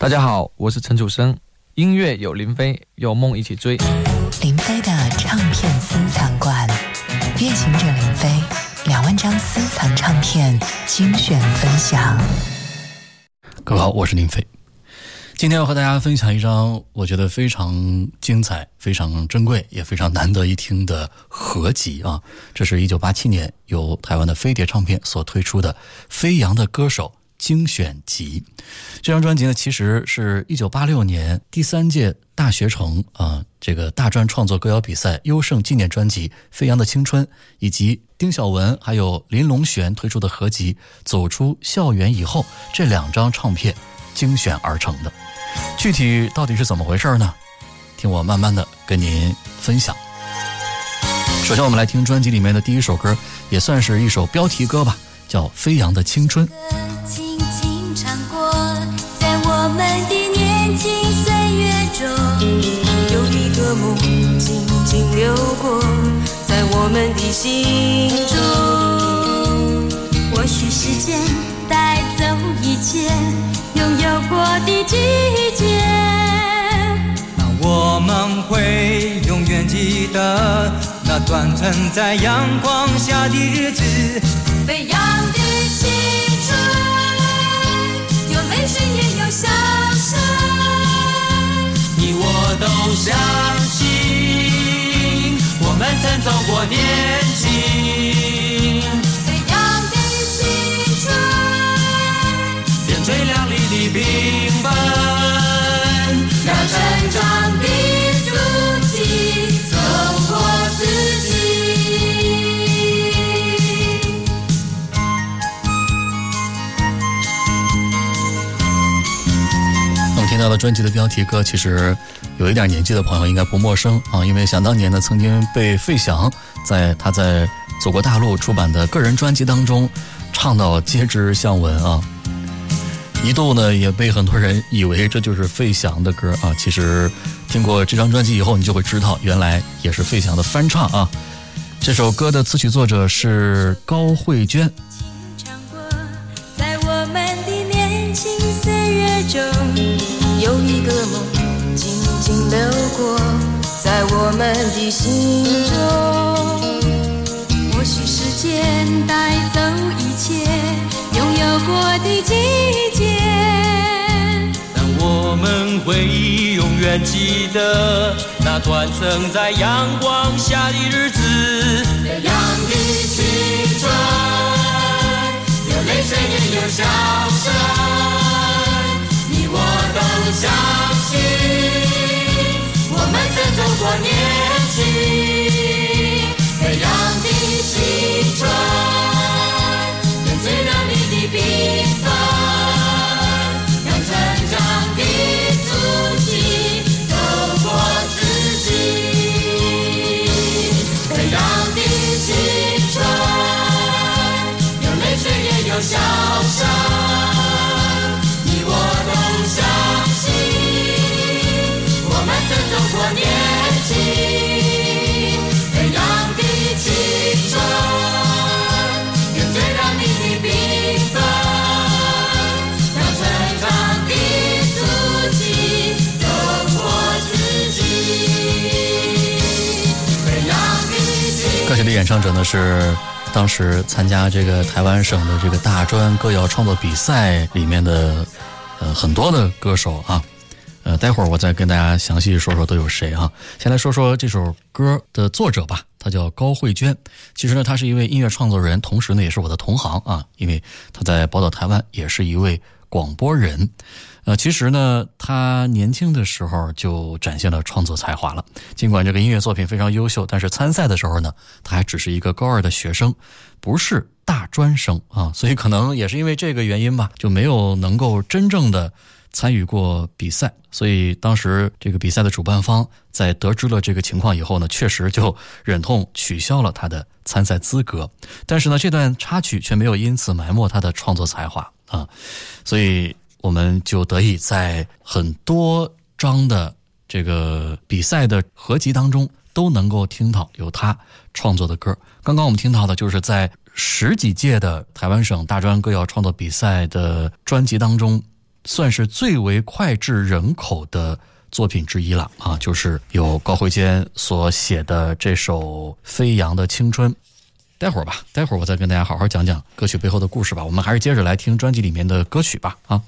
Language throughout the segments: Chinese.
大家好，我是陈楚生。音乐有林飞，有梦一起追。林飞的唱片私藏馆，夜行者林飞两万张私藏唱片精选分享。各位好，我是林飞。今天要和大家分享一张我觉得非常精彩、非常珍贵、也非常难得一听的合集啊！这是一九八七年由台湾的飞碟唱片所推出的《飞扬的歌手》。精选集，这张专辑呢，其实是一九八六年第三届大学城啊这个大专创作歌谣比赛优胜纪念专辑《飞扬的青春》，以及丁晓文还有林隆璇推出的合集《走出校园以后》这两张唱片精选而成的。具体到底是怎么回事呢？听我慢慢的跟您分享。首先，我们来听专辑里面的第一首歌，也算是一首标题歌吧，叫《飞扬的青春》。过在我们的年轻岁月中有一个梦静静流过，在我们的心中。或许时间带走一切拥有过的季节，那我们会永远记得那段存在阳光下的日子。飞扬的青春，有泪水也有笑声。我都相信，我们曾走过年轻，专辑的标题歌，其实。有一点年纪的朋友应该不陌生啊，因为想当年呢，曾经被费翔在他在祖国大陆出版的个人专辑当中唱到皆知向闻啊，一度呢也被很多人以为这就是费翔的歌啊。其实听过这张专辑以后，你就会知道，原来也是费翔的翻唱啊。这首歌的词曲作者是高慧娟。一个梦。流过在我们的心中，或许时间带走一切拥有过的季节，但我们会永远记得那短存在阳光下的日子。飞扬的青春，有泪水也有笑声，相信。我们曾走过年轻，飞扬的青春，点缀亮丽的缤纷，年轻，飞扬的青春，点缀亮丽的缤纷，让成长的足迹走过自己。飞扬的青歌曲的演唱者呢是当时参加这个台湾省的这个大专歌谣创作比赛里面的呃很多的歌手啊。呃，待会儿我再跟大家详细说说都有谁啊。先来说说这首歌的作者吧，他叫高慧娟。其实呢，他是一位音乐创作人，同时呢也是我的同行啊，因为他在宝岛台湾也是一位广播人。呃，其实呢，他年轻的时候就展现了创作才华了。尽管这个音乐作品非常优秀，但是参赛的时候呢，他还只是一个高二的学生，不是大专生啊，所以可能也是因为这个原因吧，就没有能够真正的。参与过比赛，所以当时这个比赛的主办方在得知了这个情况以后呢，确实就忍痛取消了他的参赛资格。但是呢，这段插曲却没有因此埋没他的创作才华啊，所以我们就得以在很多张的这个比赛的合集当中都能够听到有他创作的歌。刚刚我们听到的就是在十几届的台湾省大专歌谣创作比赛的专辑当中。算是最为脍炙人口的作品之一了啊，就是由高慧娟所写的这首《飞扬的青春》。待会儿吧，待会儿我再跟大家好好讲讲歌曲背后的故事吧。我们还是接着来听专辑里面的歌曲吧啊。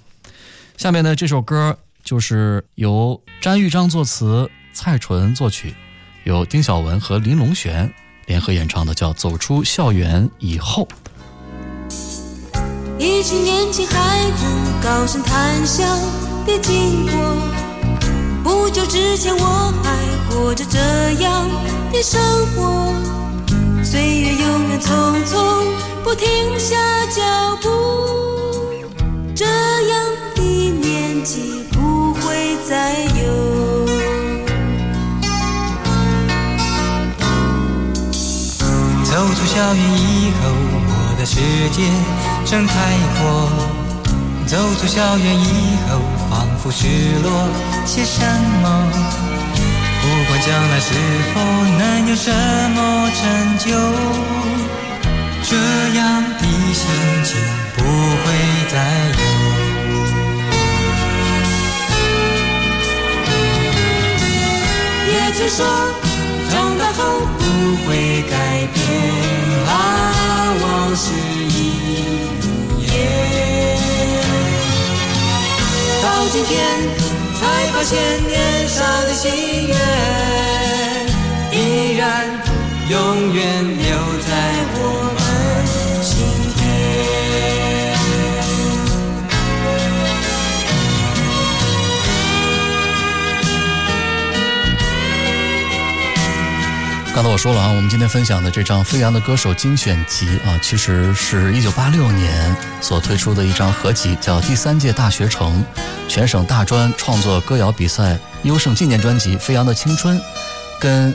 下面呢，这首歌就是由詹玉章作词，蔡淳作曲，由丁晓文和林龙璇联合演唱的，叫《走出校园以后》。一群年轻孩子高声谈笑的经过，不久之前我还过着这样的生活，岁月永远匆匆，不停下脚步，这样的年纪不会再有。走出校园以后，我的世界正开过。走出校园以后，仿佛失落些什么。不管将来是否能有什么成就，这样的心情不会再有。也曾说，长大后不会改变，啊，往事到今天才发现，年少的心愿依然永远留在我们刚才我说了啊，我们今天分享的这张《飞扬的歌手精选集》啊，其实是一九八六年所推出的一张合集，叫第三届大学城全省大专创作歌谣比赛优胜纪念专辑《飞扬的青春》，跟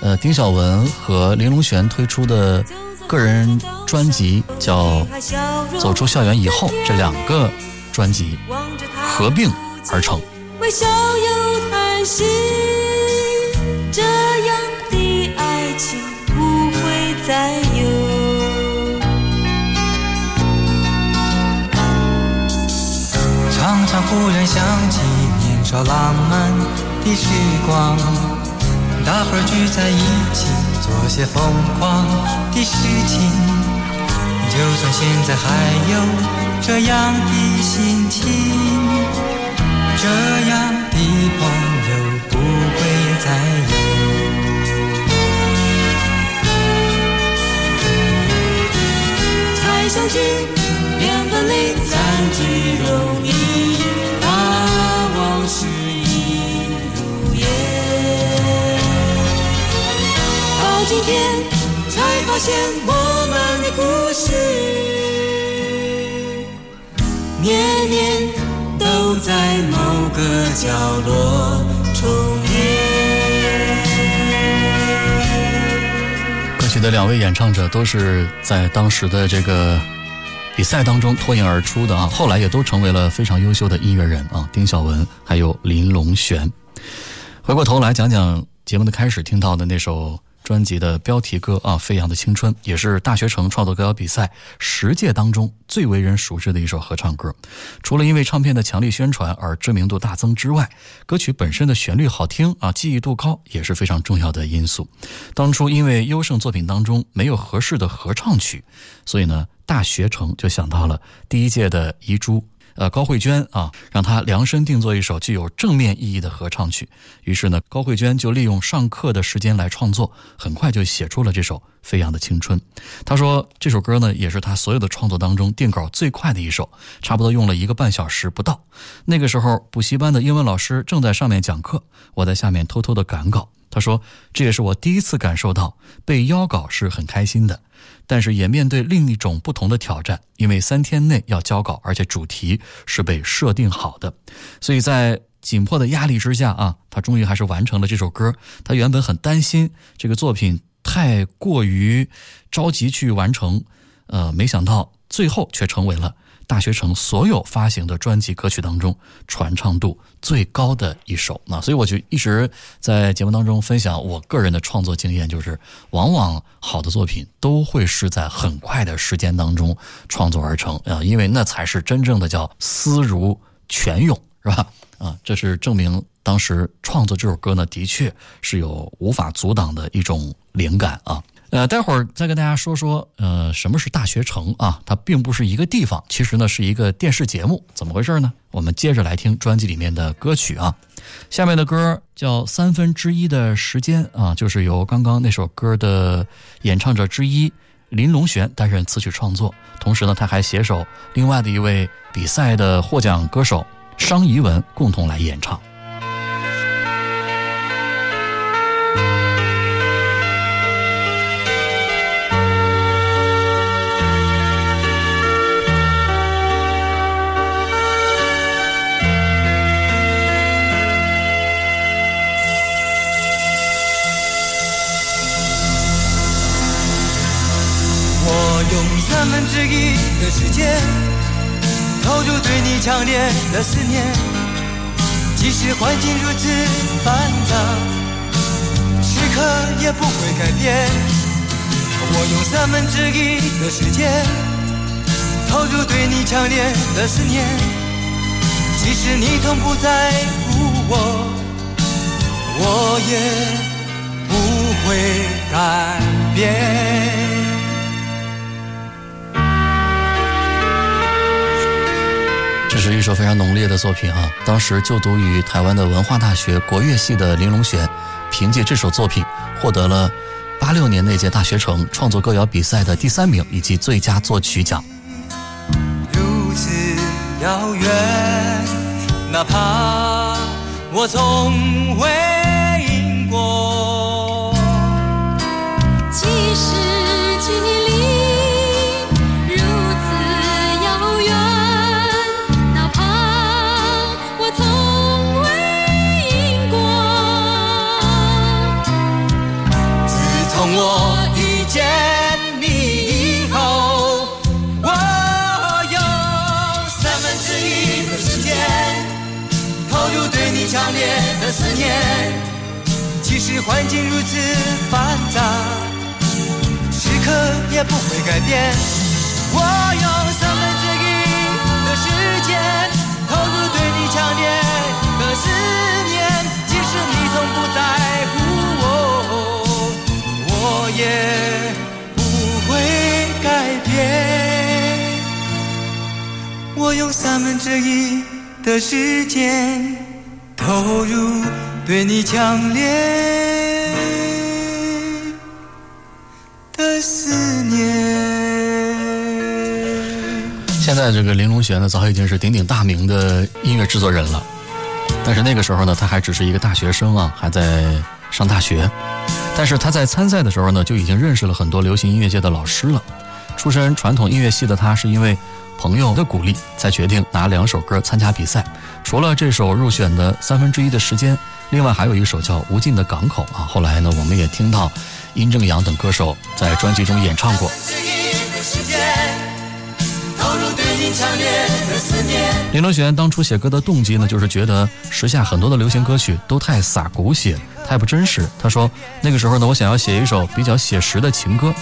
呃丁晓文和林龙璇推出的个人专辑叫《走出校园以后》这两个专辑合并而成。微笑又叹息，再有。常常忽然想起年少浪漫的时光，大伙儿聚在一起做些疯狂的事情。就算现在还有这样的心情，这样的朋才想起两分离赞之容易，啊，往事已如烟。到今天才发现，我们的故事年年都在某个角落重演。歌曲的两位演唱者都是在当时的这个比赛当中脱颖而出的啊，后来也都成为了非常优秀的音乐人啊，丁晓文还有林龙璇。回过头来讲讲节目的开始听到的那首专辑的标题歌啊，《飞扬的青春》，也是大学城创作歌谣比赛十届当中最为人熟知的一首合唱歌。除了因为唱片的强力宣传而知名度大增之外，歌曲本身的旋律好听啊，记忆度高也是非常重要的因素。当初因为优胜作品当中没有合适的合唱曲，所以呢，大学城就想到了第一届的遗珠。呃，高慧娟啊，让她量身定做一首具有正面意义的合唱曲。于是呢，高慧娟就利用上课的时间来创作，很快就写出了这首《飞扬的青春》。她说，这首歌呢，也是她所有的创作当中定稿最快的一首，差不多用了一个半小时不到。那个时候，补习班的英文老师正在上面讲课，我在下面偷偷的赶稿。他说：“这也是我第一次感受到被邀稿是很开心的，但是也面对另一种不同的挑战，因为三天内要交稿，而且主题是被设定好的，所以在紧迫的压力之下啊，他终于还是完成了这首歌。他原本很担心这个作品太过于着急去完成，呃，没想到最后却成为了。”大学城所有发行的专辑歌曲当中传唱度最高的一首，那所以我就一直在节目当中分享我个人的创作经验，就是往往好的作品都会是在很快的时间当中创作而成啊，因为那才是真正的叫思如泉涌，是吧？啊，这是证明当时创作这首歌呢，的确是有无法阻挡的一种灵感啊。呃，待会儿再跟大家说说，呃，什么是大学城啊？它并不是一个地方，其实呢是一个电视节目，怎么回事呢？我们接着来听专辑里面的歌曲啊。下面的歌叫《三分之一的时间》啊，就是由刚刚那首歌的演唱者之一林龙璇担任词曲创作，同时呢，他还携手另外的一位比赛的获奖歌手商怡文共同来演唱。强烈的思念，即使环境如此繁杂，时刻也不会改变。我用三分之一的时间投入对你强烈的思念，即使你从不在乎我，我也不会改变。是一首非常浓烈的作品啊！当时就读于台湾的文化大学国乐系的林隆璇，凭借这首作品获得了八六年那届大学城创作歌谣比赛的第三名以及最佳作曲奖。如此遥远，哪怕我从未强烈的思念，即使环境如此繁杂，时刻也不会改变。我用三分之一的时间投入对你强烈的思念，即使你从不在乎我，我也不会改变。我用三分之一的时间投入对你强烈的思念。现在这个林隆璇呢，早已经是鼎鼎大名的音乐制作人了，但是那个时候呢，他还只是一个大学生啊，还在上大学。但是他在参赛的时候呢，就已经认识了很多流行音乐界的老师了。出身传统音乐系的他，是因为朋友的鼓励，才决定拿两首歌参加比赛。除了这首入选的三分之一的时间，另外还有一首叫《无尽的港口》啊。后来呢，我们也听到殷正阳等歌手在专辑中演唱过。林隆璇当初写歌的动机呢，就是觉得时下很多的流行歌曲都太洒狗血，太不真实。他说那个时候呢，我想要写一首比较写实的情歌。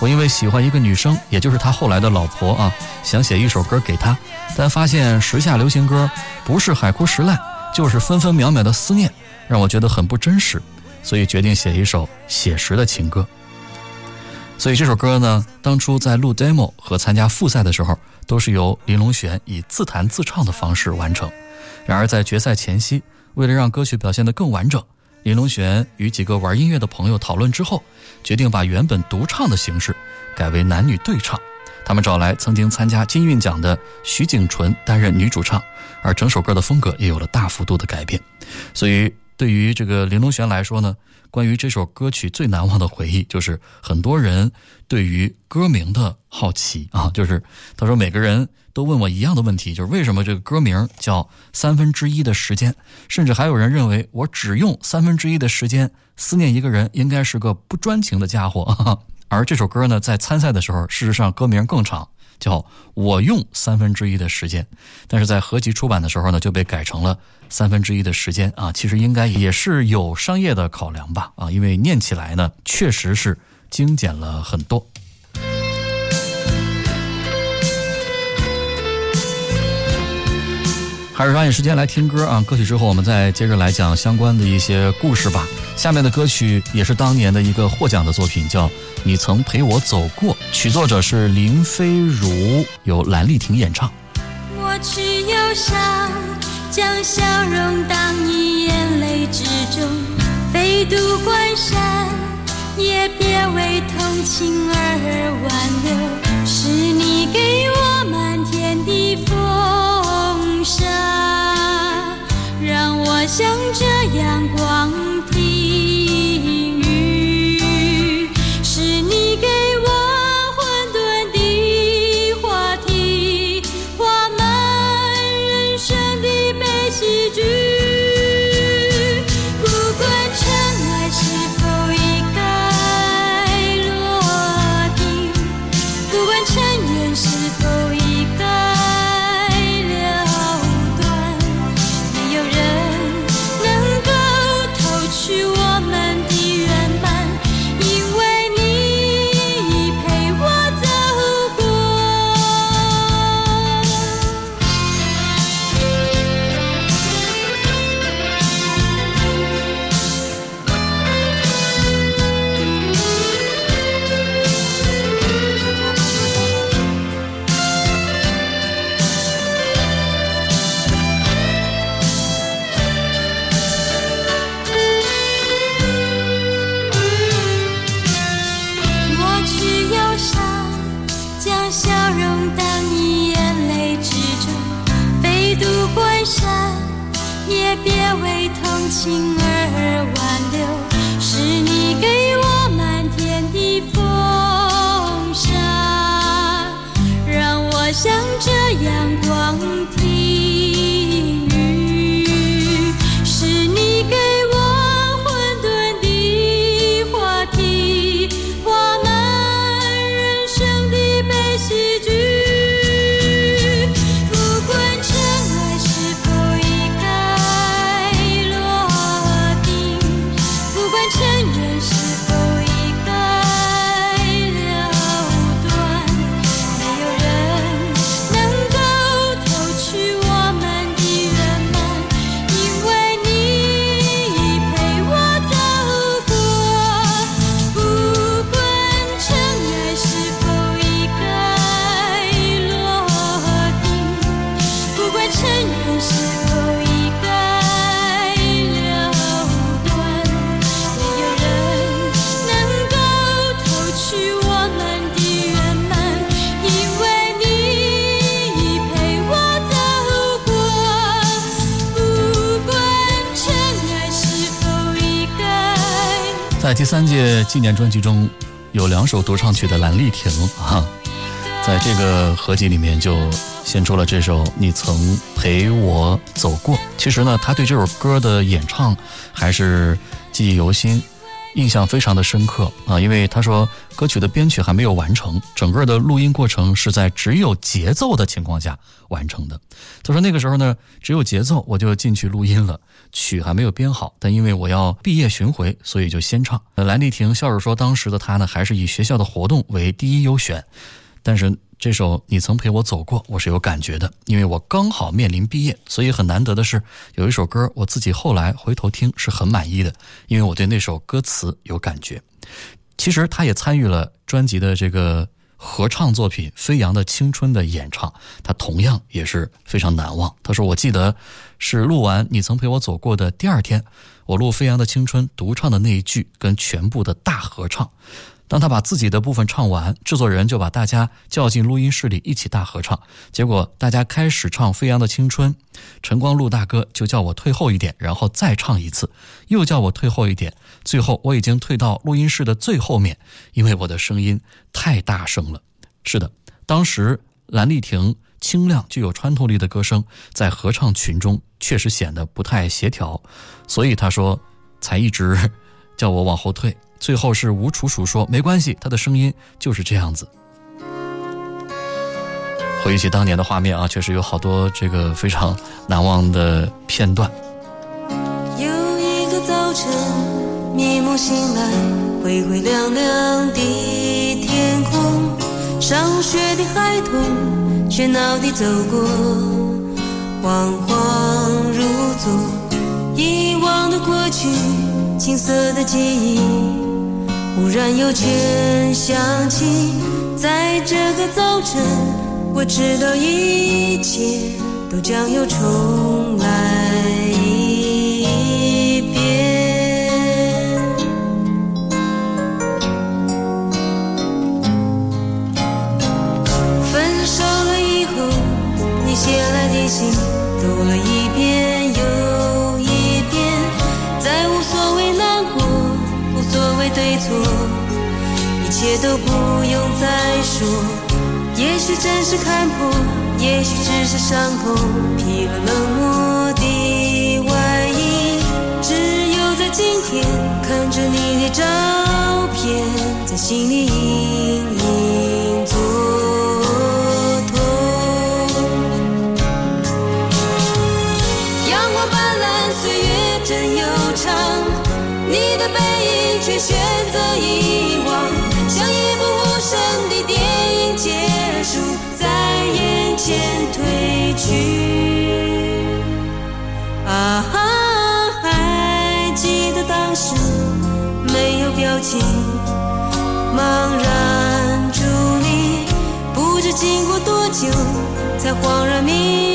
我因为喜欢一个女生，也就是他后来的老婆啊，想写一首歌给她，但发现时下流行歌不是海枯石烂，就是分分秒秒的思念，让我觉得很不真实，所以决定写一首写实的情歌。所以这首歌呢，当初在录 demo 和参加复赛的时候，都是由林隆璇以自弹自唱的方式完成。然而在决赛前夕，为了让歌曲表现得更完整，林隆璇与几个玩音乐的朋友讨论之后，决定把原本独唱的形式改为男女对唱。他们找来曾经参加金韵奖的徐景淳担任女主唱，而整首歌的风格也有了大幅度的改变。所以对于这个林隆璇来说呢，关于这首歌曲最难忘的回忆，就是很多人对于歌名的好奇啊，就是他说每个人都问我一样的问题，就是为什么这个歌名叫三分之一的时间，甚至还有人认为我只用三分之一的时间思念一个人，应该是个不专情的家伙。啊。而这首歌呢，在参赛的时候，事实上歌名更长，叫我用三分之一的时间，但是在合集出版的时候呢，就被改成了三分之一的时间啊。其实应该也是有商业的考量吧啊，因为念起来呢，确实是精简了很多。还是抓紧时间来听歌啊！歌曲之后，我们再接着来讲相关的一些故事吧。下面的歌曲也是当年的一个获奖的作品，叫《你曾陪我走过》，曲作者是林飞如，由蓝丽婷演唱。抹去忧伤，将笑容荡于眼泪之中，飞渡关山，也别为同情而挽留。是你给我满天的风沙，让我像这样光在第三届纪念专辑中，有两首独唱曲的蓝丽婷啊，在这个合集里面就献出了这首《你曾陪我走过》。其实呢，她对这首歌的演唱还是记忆犹新，印象非常的深刻啊，因为她说歌曲的编曲还没有完成，整个的录音过程是在只有节奏的情况下完成的。她说那个时候呢，只有节奏我就进去录音了。曲还没有编好，但因为我要毕业巡回，所以就先唱。呃蓝丽婷笑着说，当时的她呢，还是以学校的活动为第一优选。但是这首《你曾陪我走过》，我是有感觉的，因为我刚好面临毕业，所以很难得的是，有一首歌我自己后来回头听是很满意的，因为我对那首歌词有感觉。其实她也参与了专辑的这个合唱作品《飞扬的青春》的演唱，他同样也是非常难忘。他说：“我记得是录完《你曾陪我走过》的第二天，我录《飞扬的青春》独唱的那一句跟全部的大合唱。当他把自己的部分唱完，制作人就把大家叫进录音室里一起大合唱。结果大家开始唱《飞扬的青春》，陈光禄大哥就叫我退后一点，然后再唱一次，又叫我退后一点。最后我已经退到录音室的最后面，因为我的声音太大声了。是的，当时蓝丽婷清亮、具有穿透力的歌声在合唱群中确实显得不太协调，所以他说才一直 叫我往后退。最后是吴楚楚说没关系，他的声音就是这样子。回忆起当年的画面啊，确实有好多这个非常难忘的片段。有一个早晨，迷蒙醒来，灰灰亮亮的天空，上学的孩童喧闹地走过，恍恍如昨，遗忘的过去，青涩的记忆，忽然又全想起。在这个早晨，我知道一切都将又重来再说。也许真是看破，也许只是伤痛，披了冷漠的外衣。只有在今天，看着你的照片，在心里去。啊，还记得当时没有表情，茫然伫立，不知经过多久，才恍然明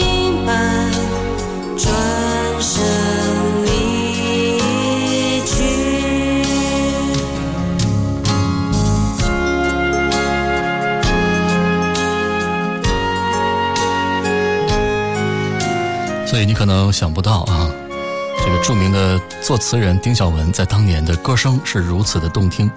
所以你可能想不到啊，这个著名的作词人丁晓文在当年的歌声是如此的动听。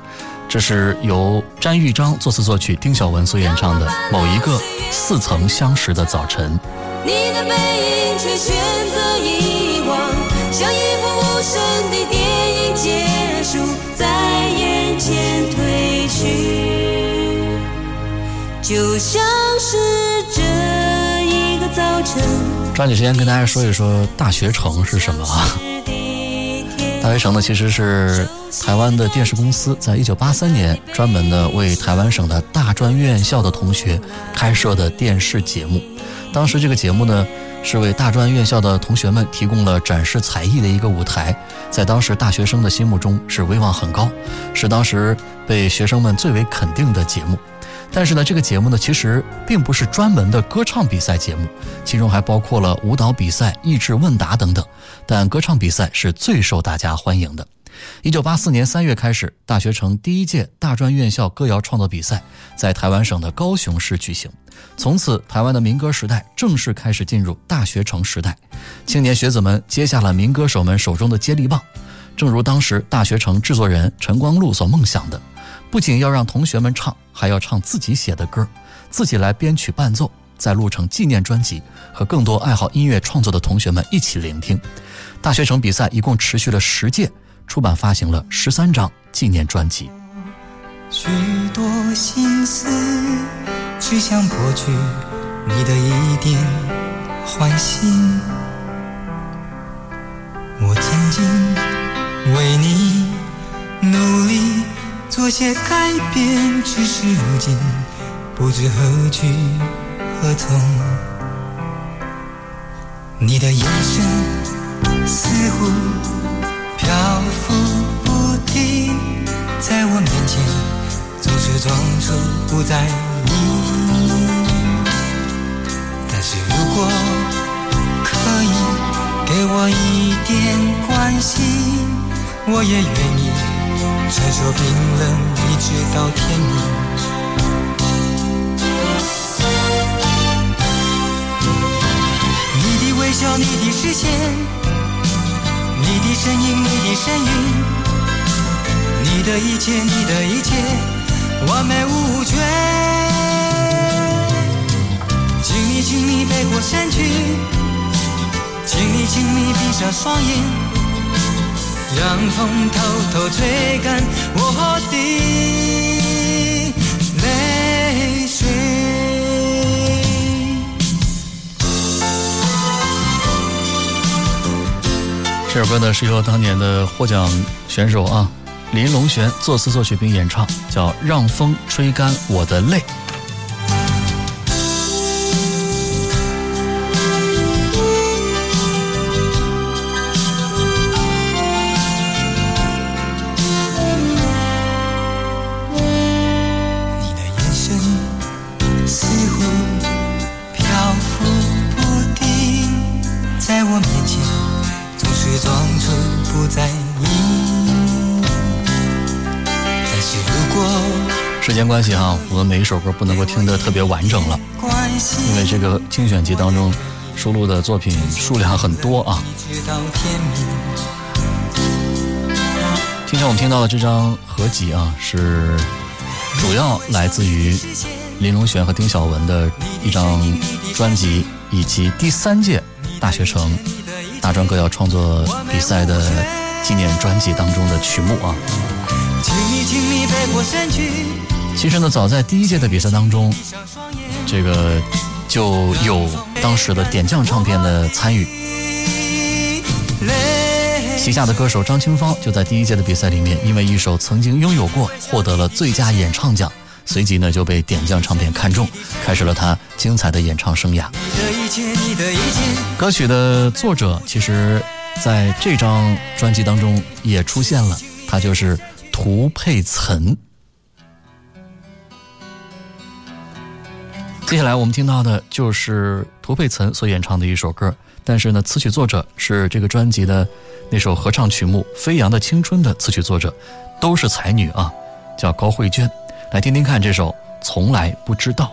这是由詹玉章作词作曲，丁晓文所演唱的《某一个似曾相识的早晨》。你的背影却选择遗忘，像一部无声的电影结束，在眼前褪去，就像是这一个早晨。抓紧时间跟大家说一说大学城是什么啊？大学城呢，其实是台湾的电视公司在一九八三年专门的为台湾省的大专院校的同学开设的电视节目。当时这个节目呢，是为大专院校的同学们提供了展示才艺的一个舞台，在当时大学生的心目中是威望很高，是当时被学生们最为肯定的节目。但是呢，这个节目呢，其实并不是专门的歌唱比赛节目，其中还包括了舞蹈比赛、益智问答等等。但歌唱比赛是最受大家欢迎的。一九八四年三月开始，大学城第一届大专院校歌谣创作比赛在台湾省的高雄市举行。从此，台湾的民歌时代正式开始进入大学城时代。青年学子们接下了民歌手们手中的接力棒，正如当时大学城制作人陈光禄所梦想的。不仅要让同学们唱，还要唱自己写的歌，自己来编曲伴奏，再录成纪念专辑，和更多爱好音乐创作的同学们一起聆听。大学城比赛一共持续了十届，出版发行了十三张纪念专辑。许多心思只想博取你的一点欢心，我曾经为你努力。做些改变，只是如今不知何去何从。你的眼神似乎漂浮不定，在我面前总是装出不在意。但是如果可以给我一点关心，我也愿意。传说冰冷，一直到天明。你的微笑，你的视线，你的身影，你的身影，你的一切，你的一切，完美无缺。请你，请你背过身去，请你，请你闭上双眼。让风偷偷吹干我的泪水。这首歌呢是由当年的获奖选手啊林龙璇作词作曲并演唱，叫《让风吹干我的泪》。间关系哈，我们每一首歌不能够听得特别完整了，因为这个精选集当中收录的作品数量很多啊。今天我们听到的这张合集啊，是主要来自于林隆璇和丁晓文的一张专辑，以及第三届大学城大专歌谣创作比赛的纪念专辑当中的曲目啊。请你，请你背过身去，其实呢，早在第一届的比赛当中，这个就有当时的点将唱片的参与，旗下的歌手张清芳就在第一届的比赛里面，因为一首曾经拥有过，获得了最佳演唱奖，随即呢就被点将唱片看中，开始了他精彩的演唱生涯。歌曲的作者其实在这张专辑当中也出现了，他就是涂佩岑。接下来我们听到的就是涂佩岑所演唱的一首歌，但是呢，词曲作者是这个专辑的那首合唱曲目《飞扬的青春》的词曲作者，都是才女啊，叫高慧娟。来听听看这首《从来不知道》。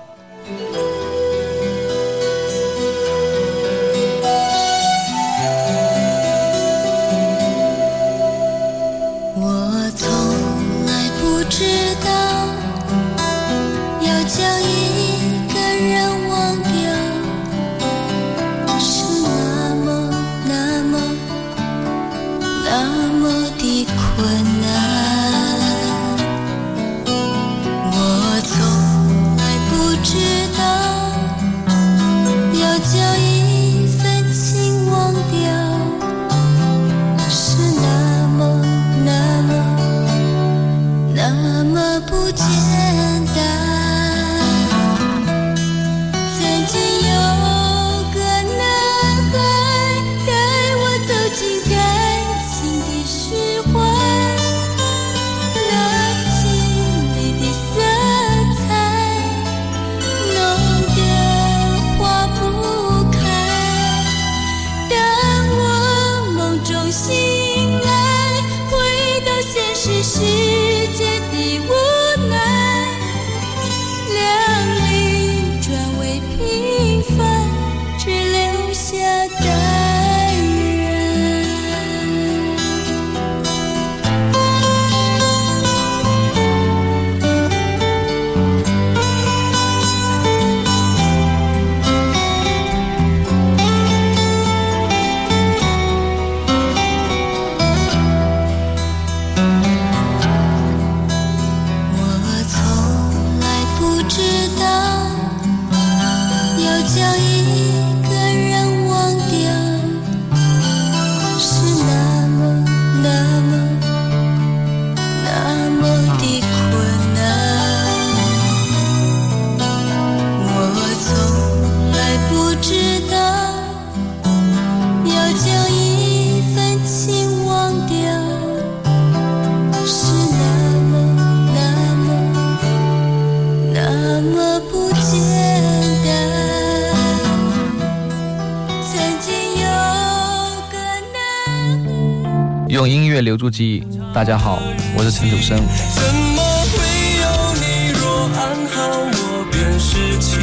乐留住记忆。大家好，我是陈楚生。怎么会有你？若安好，我便是晴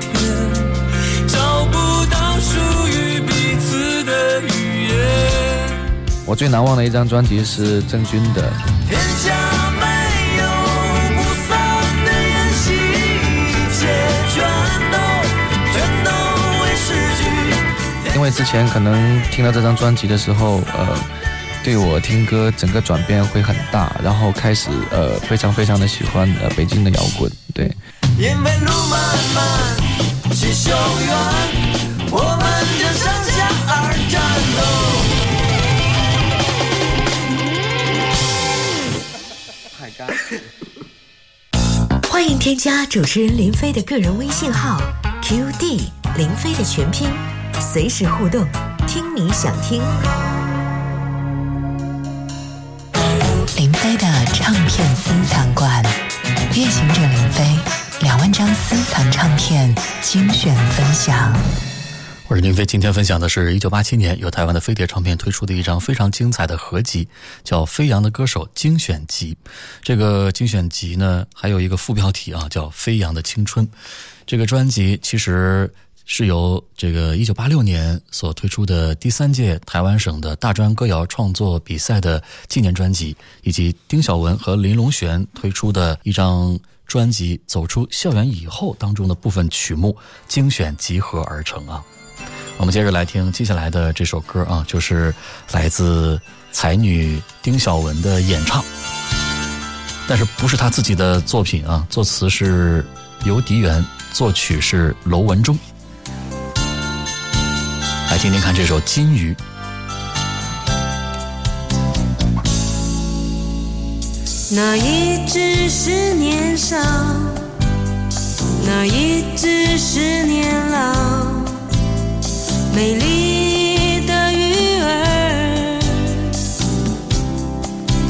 天，找不到属于彼此的语言。我最难忘的一张专辑是郑钧的《天下没有不散的宴席，一切全都全都会失去。因为之前可能听到这张专辑的时候，呃，对我听歌整个转变会很大，然后开始呃非常非常的喜欢呃北京的摇滚，对，因为路漫漫其修远，我们就向下而战斗。欢迎添加主持人林飞的个人微信号 QD 林飞的全拼，随时互动，听你想听。私藏馆，夜行者林飞两万张私藏唱片精选分享。我我是林飞，今天分享的是一九八七年由台湾的飞碟唱片推出的一张非常精彩的合集，叫《飞扬的歌手精选集》。这个精选集呢，还有一个副标题啊，叫《飞扬的青春》。这个专辑其实是由这个一九八六年所推出的第三届台湾省的大专歌谣创作比赛的纪念专辑，以及丁晓文和林隆璇推出的一张。专辑《走出校园以后》当中的部分曲目精选集合而成啊。我们接着来听接下来的这首歌啊，就是来自才女丁晓雯的演唱，但是不是她自己的作品啊？作词是游迪元，作曲是娄文忠。来听听看这首《金鱼》。那一只是年少，那一只是年老，美丽的鱼儿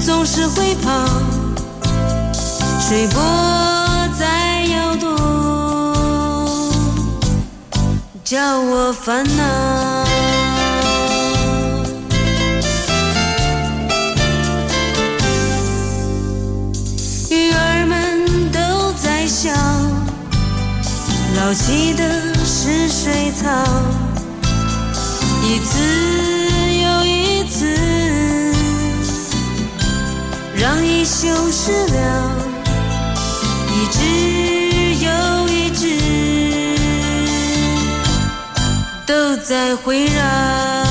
总是会跑，水波叫我烦恼。鱼儿们都在笑老气的是水草，一次又一次，让一宿湿了，一只都在回绕。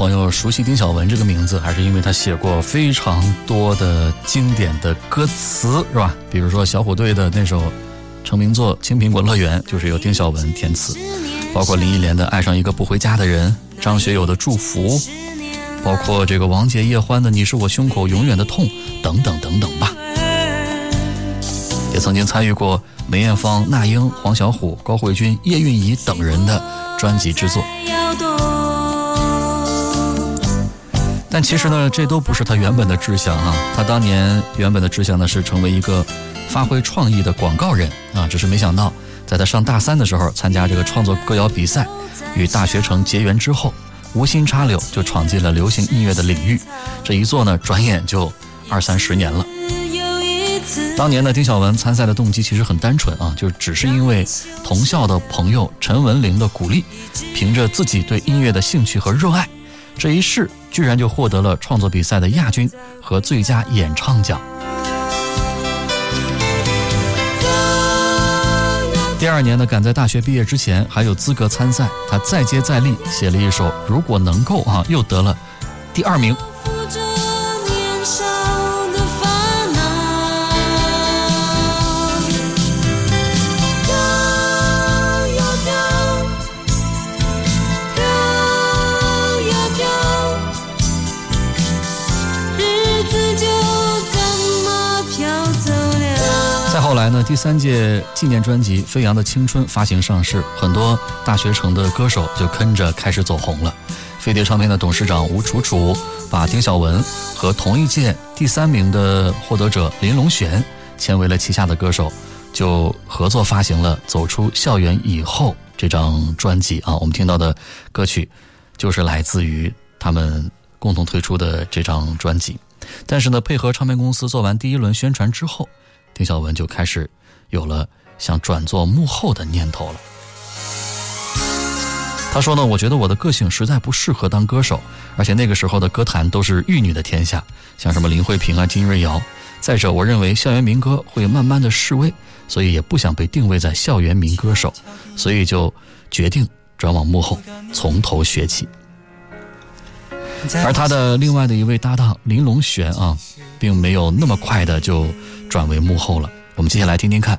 朋友熟悉丁晓文这个名字，还是因为他写过非常多的经典的歌词，是吧？比如说小虎队的那首成名作《青苹果乐园》，就是由丁晓文填词；包括林忆莲的《爱上一个不回家的人》，张学友的《祝福》，包括这个王杰、叶欢的《你是我胸口永远的痛》等等等等吧。也曾经参与过梅艳芳、那英、黄小琥、高慧君、叶蕴仪等人的专辑制作。其实呢，这都不是他原本的志向啊。他当年原本的志向呢是成为一个发挥创意的广告人啊。只是没想到，在他上大三的时候参加这个创作歌谣比赛，与大学城结缘之后，无心插柳就闯进了流行音乐的领域。这一做呢，转眼就二三十年了。当年呢，丁晓雯参赛的动机其实很单纯啊，就只是因为同校的朋友陈文玲的鼓励，凭着自己对音乐的兴趣和热爱。这一试，居然就获得了创作比赛的亚军和最佳演唱奖。第二年呢，赶在大学毕业之前还有资格参赛，他再接再厉，写了一首《如果能够》啊，又得了第二名。第三届纪念专辑《飞扬的青春》发行上市，很多大学城的歌手就跟着开始走红了。飞碟唱片的董事长吴楚楚把丁晓雯和同一届第三名的获得者林隆璇签为了旗下的歌手，就合作发行了《走出校园以后》这张专辑啊。我们听到的歌曲就是来自于他们共同推出的这张专辑。但是呢，配合唱片公司做完第一轮宣传之后。丁晓文就开始有了想转做幕后的念头了。他说呢：“我觉得我的个性实在不适合当歌手，而且那个时候的歌坛都是玉女的天下，像什么林慧萍啊、金瑞瑶。再者，我认为校园民歌会慢慢的式微，所以也不想被定位在校园民歌手，所以就决定转往幕后，从头学起。”而他的另外的一位搭档林龙璇啊，并没有那么快的就转为幕后了。我们接下来听听看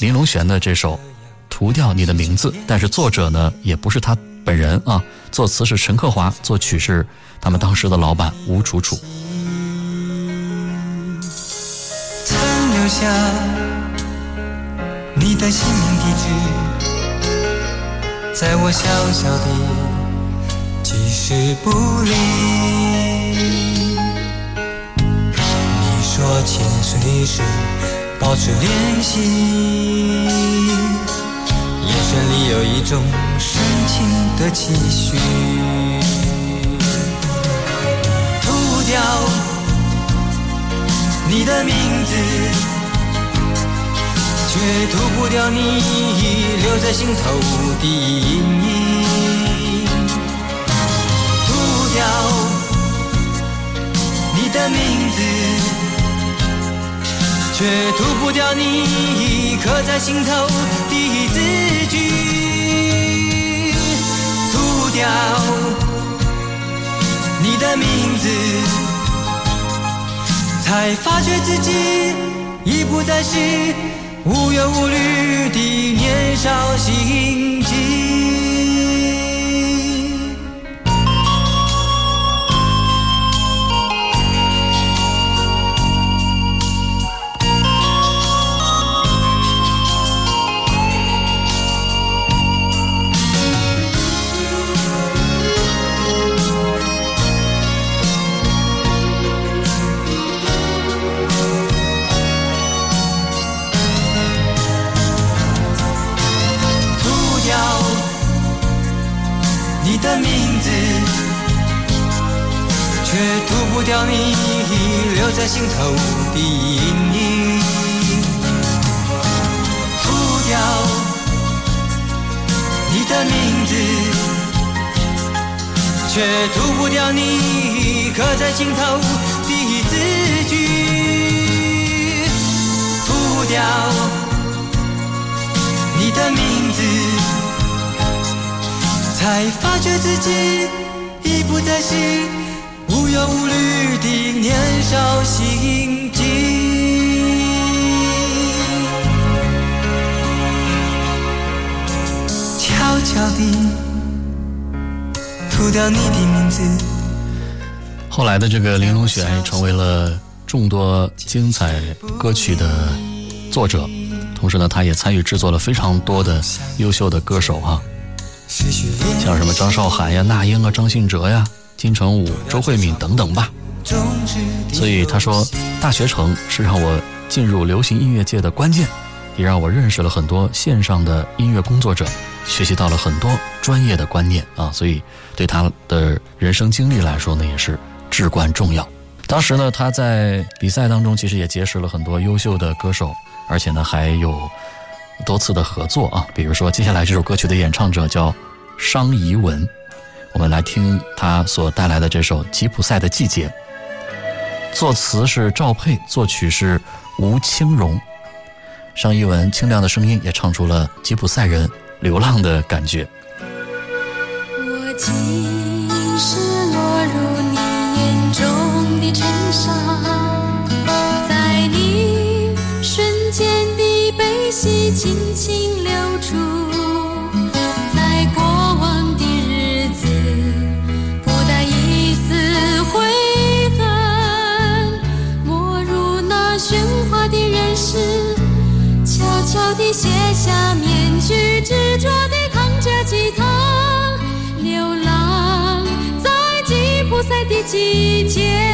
林龙璇的这首《涂掉你的名字》，但是作者呢也不是他本人啊，作词是陈克华，作曲是他们当时的老板吴楚楚。曾留下你的姓名地址，在我小小的记事簿里。说千岁时保持联系，眼神里有一种深情的期许。涂掉你的名字，却涂不掉你留在心头的阴影。涂掉你的名字，却涂不掉你刻在心头的字句。涂掉你的名字。才发觉自己已不再是无忧无虑的年少心境。在心头的阴影。涂掉你的名字，却涂不掉你刻在心头的字句。涂掉。你的名字，才发觉自己已不再是无忧无虑的年少心境。悄悄地涂掉你的名字。后来的这个林龙璇也成为了众多精彩歌曲的作者，同时呢，他也参与制作了非常多的优秀的歌手哈、是许恋像什么张韶涵呀、那英啊、张信哲呀、金城武、周慧敏等等吧。所以他说，大学城是让我进入流行音乐界的关键，也让我认识了很多线上的音乐工作者，学习到了很多专业的观念啊。所以对他的人生经历来说呢，也是至关重要。当时呢，他在比赛当中其实也结识了很多优秀的歌手，而且呢还有多次的合作啊。比如说接下来这首歌曲的演唱者叫商怡文，我们来听他所带来的这首《吉普赛的季节》。作词是赵佩，作曲是吴清荣。商一文清亮的声音也唱出了吉普赛人流浪的感觉。我竟是落入你眼中的尘沙，在你瞬间的悲喜轻轻你卸下面具，执着地扛着吉他，流浪在吉普赛的季节。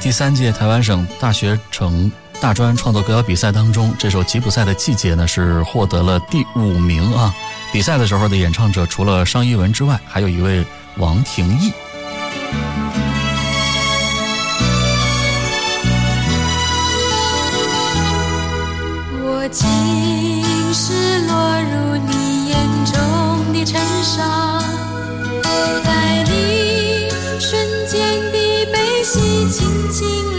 第三届台湾省大学城大专创作歌谣比赛当中，这首《吉普赛的季节》呢是获得了第五名啊。比赛的时候的演唱者除了商一文之外，还有一位王庭义。喜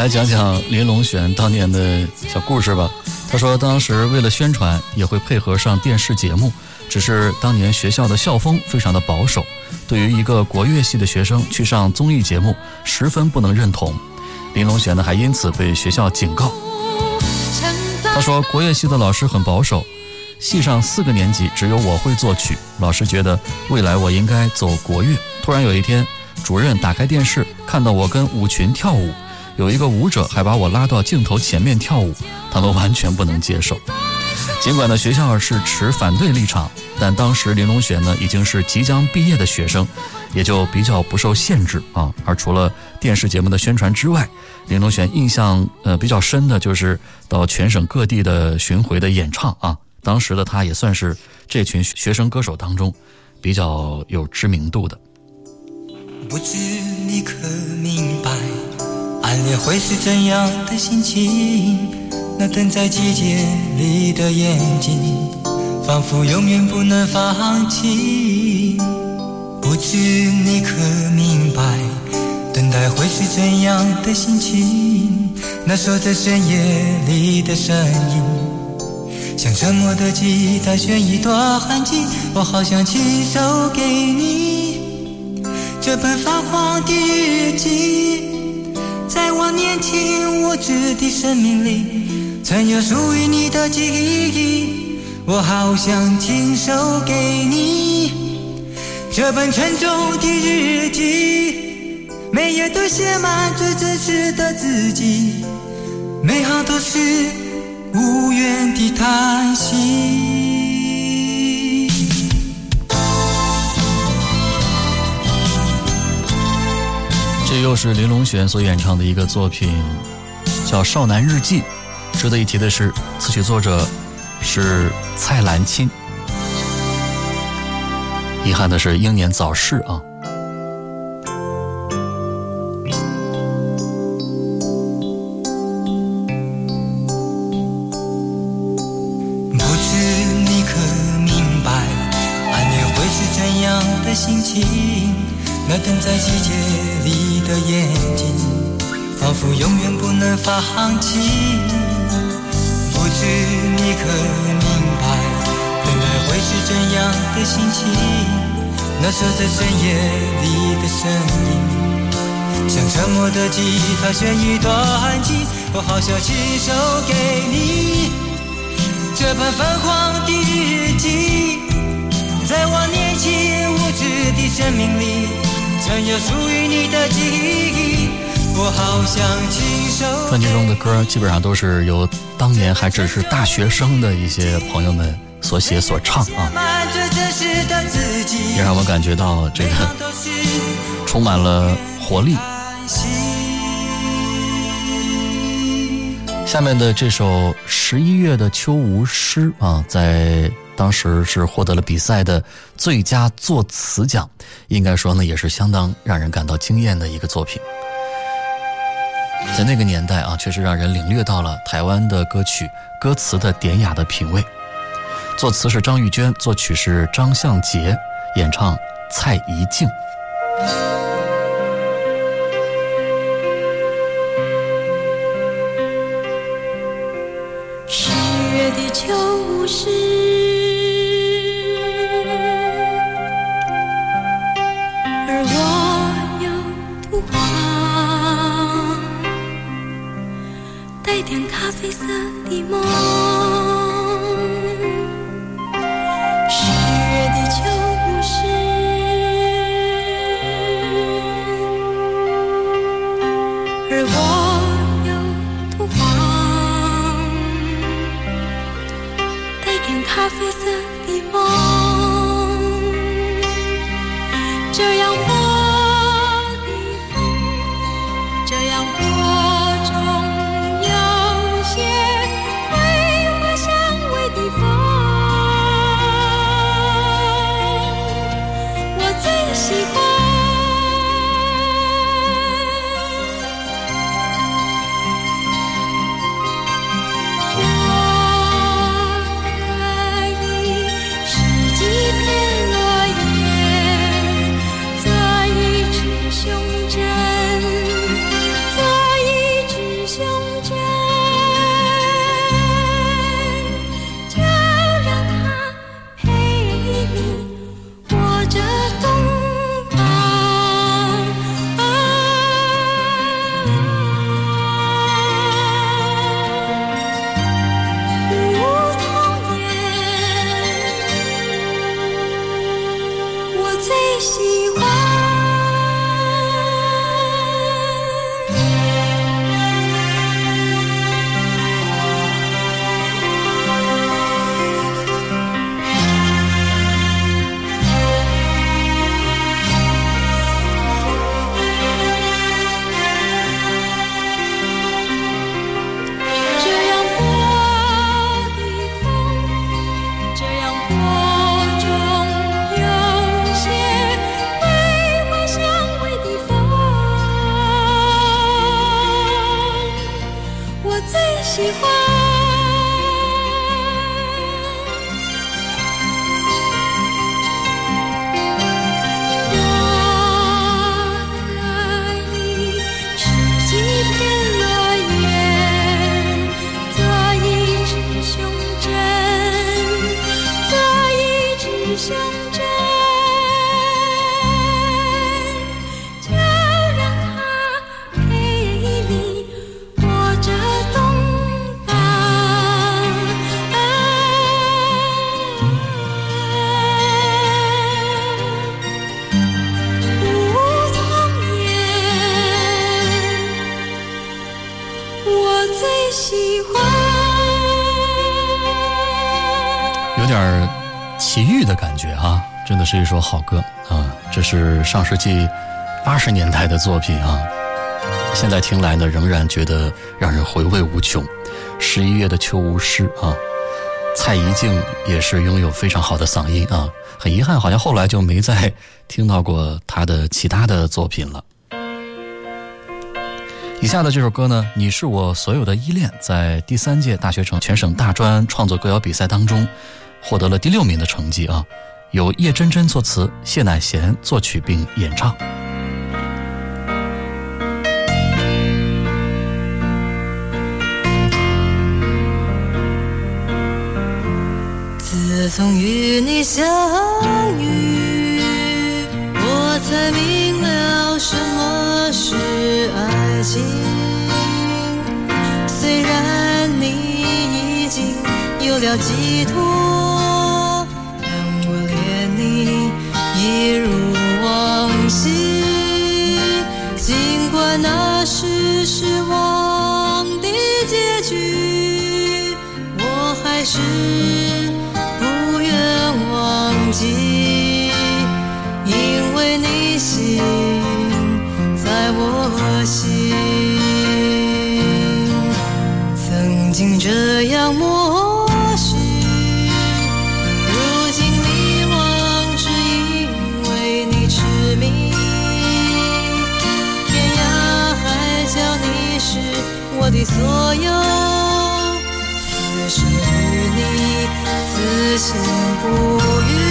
来讲讲林龙选当年的小故事吧。他说，当时为了宣传，也会配合上电视节目，只是当年学校的校风非常的保守，对于一个国乐系的学生去上综艺节目，十分不能认同。林龙选呢，还因此被学校警告。他说，国乐系的老师很保守，系上四个年级只有我会作曲，老师觉得未来我应该走国乐。突然有一天，主任打开电视，看到我跟舞群跳舞，有一个舞者还把我拉到镜头前面跳舞，他们完全不能接受。尽管呢学校是持反对立场，但当时林龙选呢已经是即将毕业的学生，也就比较不受限制啊。而除了电视节目的宣传之外，林龙选印象呃比较深的就是到全省各地的巡回的演唱啊。当时的他也算是这群学生歌手当中比较有知名度的。不知你可明白，暗恋会是怎样的心情？那等在季节里的眼睛，仿佛永远不能放弃。不知你可明白，等待会是怎样的心情？那守在深夜里的声音，像沉默的吉他弦一段痕迹，我好想亲手给你。这本泛黄的日记，在我年轻无知的生命里，曾有属于你的记忆。我好想亲手给你这本沉重的日记，每页都写满最真实的自己，每行都是无言的叹息。又是林隆璇所演唱的一个作品，叫《少男日记》。值得一提的是，词曲作者是蔡澜钦。遗憾的是，英年早逝啊。一我好想亲手给你。这本泛黄的日记，在我年轻无知的生命里，曾有属于你的记忆。我好想亲手。专辑中的歌基本上都是由当年还只是大学生的一些朋友们所写所唱啊，也让我感觉到这个充满了活力。下面的这首《十一月的秋无诗》啊，在当时是获得了比赛的最佳作词奖，应该说呢也是相当让人感到惊艳的一个作品。在那个年代啊，确实让人领略到了台湾的歌曲歌词的典雅的品味。作词是张玉娟，作曲是张向杰，演唱蔡怡静。是而我又不忘带点咖啡色的梦。喜欢。好歌啊！这是上世纪八十年代的作品啊，现在听来呢，仍然觉得让人回味无穷。十一月的秋无诗啊，蔡怡静也是拥有非常好的嗓音啊，很遗憾，好像后来就没再听到过她的其他的作品了。以下的这首歌呢，《你是我所有的依恋》在第三届大学城全省大专创作歌谣比赛当中获得了第六名的成绩啊，由叶真真作词，谢乃贤作曲并演唱。自从与你相遇，我才明了什么是爱情。虽然你已经有了寄托，一如往昔。尽管那是失望的结局，我还是不愿忘记，因为你心在我心，曾经这样默所有，此生与你此心不渝。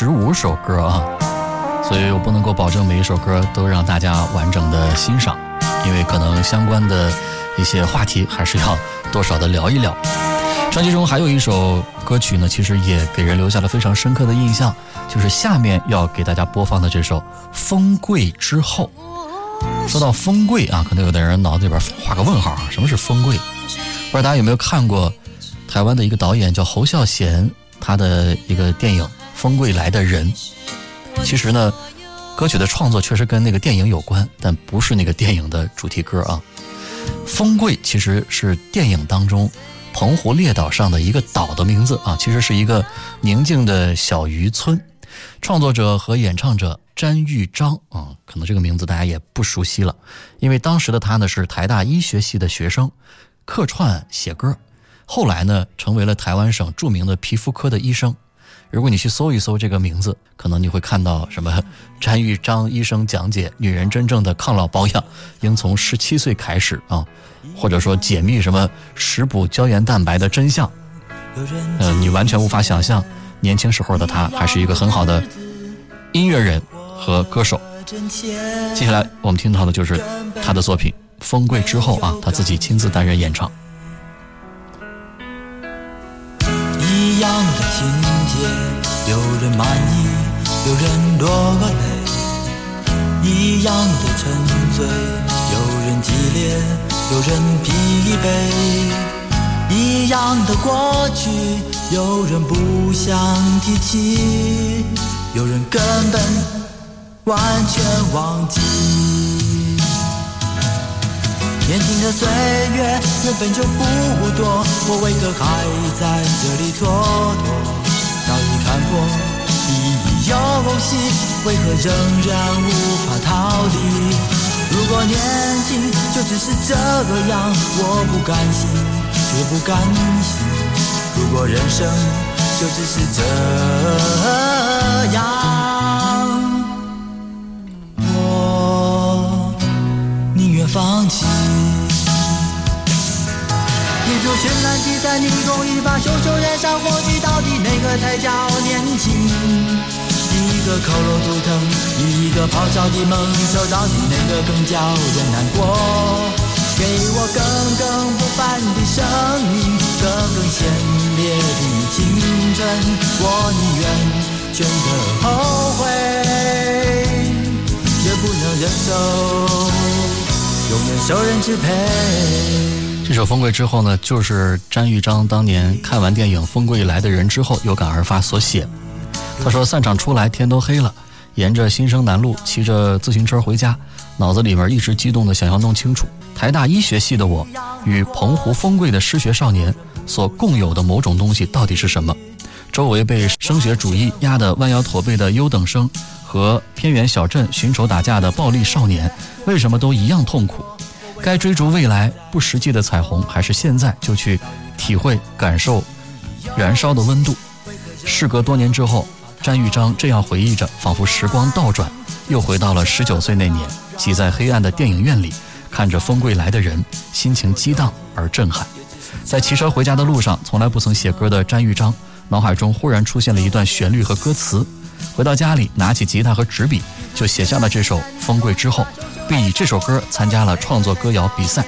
十五首歌啊，所以我不能够保证每一首歌都让大家完整的欣赏，因为可能相关的一些话题还是要多少的聊一聊。专辑中还有一首歌曲呢，其实也给人留下了非常深刻的印象，就是下面要给大家播放的这首《风贵之后》。说到风贵啊，可能有的人脑子里边画个问号啊，什么是风贵？不知道大家有没有看过台湾的一个导演叫侯孝贤他的一个电影《风贵来的人》。其实呢，歌曲的创作确实跟那个电影有关，但不是那个电影的主题歌啊。风贵其实是电影当中澎湖列岛上的一个岛的名字啊，其实是一个宁静的小渔村。创作者和演唱者詹玉章啊，可能这个名字大家也不熟悉了，因为当时的他呢是台大医学系的学生，客串写歌，后来呢成为了台湾省著名的皮肤科的医生。如果你去搜一搜这个名字，可能你会看到什么 詹玉章医生讲解女人真正的抗老保养应从十七岁开始啊，或者说解密什么食补胶原蛋白的真相，嗯，你完全无法想象。年轻时候的他还是一个很好的音乐人和歌手。接下来我们听到的就是他的作品《风贵》之后啊，他自己亲自担任演唱。一样，有人满意，有人落泪；一样的沉醉，有人激烈，有人疲惫。一样的过去，有人不想提起，有人根本完全忘记。年轻的岁月原本就不多，我为何还在这里蹉跎？早已看破第一游戏，为何仍然无法逃离？如果年轻就只是这样，我不甘心。绝不甘心。如果人生就只是这样，我宁愿放弃。一组绚烂七彩霓虹，一把熊熊燃烧火炬，到个才叫年轻？一个烤肉图腾，一个咆哮的猛兽，到底哪个更叫人难过？给我更更不凡的生命，更更鲜烈的青春，我宁愿选择后悔，也不能忍受永远受人支配。这首《风贵》之后呢，就是詹玉章当年看完电影《风贵来的人》之后有感而发所写。他说：“散场出来，天都黑了，沿着新生南路骑着自行车回家，脑子里面一直激动的想要弄清楚。”台大医学系的我，与澎湖风贵的失学少年所共有的某种东西到底是什么？周围被升学主义压得弯腰驼背的优等生，和偏远小镇寻仇打架的暴力少年，为什么都一样痛苦？该追逐未来不实际的彩虹，还是现在就去体会感受燃烧的温度？事隔多年之后，詹玉章这样回忆着，仿佛时光倒转，又回到了十九岁那年，挤在黑暗的电影院里。看着风归来的人，心情激荡而震撼。在骑车回家的路上，从来不曾写歌的詹玉章，脑海中忽然出现了一段旋律和歌词。回到家里，拿起吉他和纸笔，就写下了这首《风贵》之后，并以这首歌参加了创作歌谣比赛。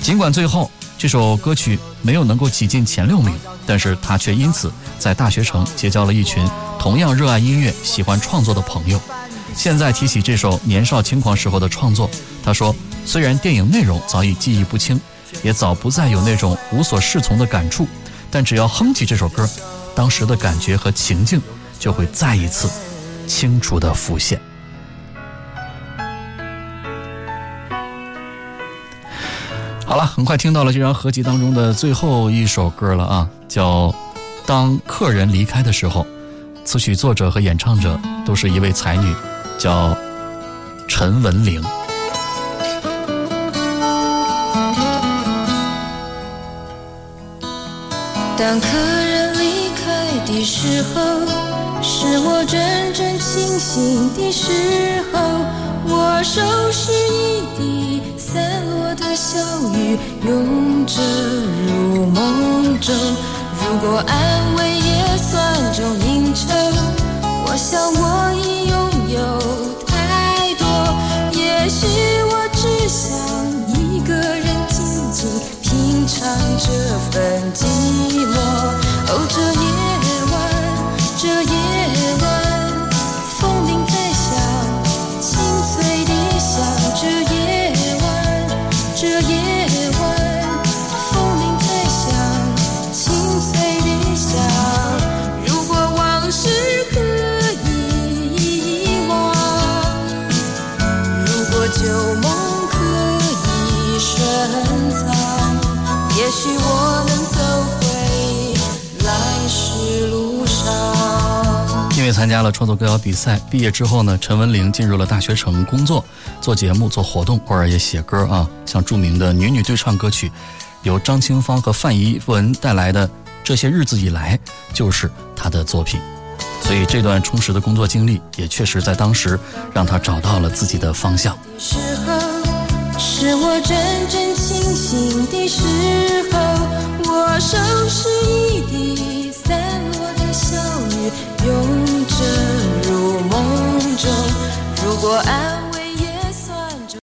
尽管最后这首歌曲没有能够挤进前六名，但是他却因此在大学城结交了一群同样热爱音乐、喜欢创作的朋友。现在提起这首年少轻狂时候的创作，他说。虽然电影内容早已记忆不清，也早不再有那种无所适从的感触，但只要哼起这首歌，当时的感觉和情境就会再一次清楚的浮现。好了，很快听到了这张合集当中的最后一首歌了啊，叫《当客人离开的时候》，词曲作者和演唱者都是一位才女，叫陈文玲。当客人离开的时候，是我真正清醒的时候。我收拾一地散落的小雨，拥着入梦中。如果安慰也算种应酬，我想我已拥有太多。也许我只想一个人静静品尝这份寂寞。哦，这夜参加了创作歌谣比赛，毕业之后呢，陈文玲进入了大学城工作，做节目、做活动，偶尔也写歌啊。像著名的女女对唱歌曲，由张清芳和范怡文带来的《这些日子以来》，就是她的作品。所以这段充实的工作经历，也确实在当时让她找到了自己的方向。时候，是我真正清醒的时候，我收拾一地散落的小雨，拥深入梦中。如果安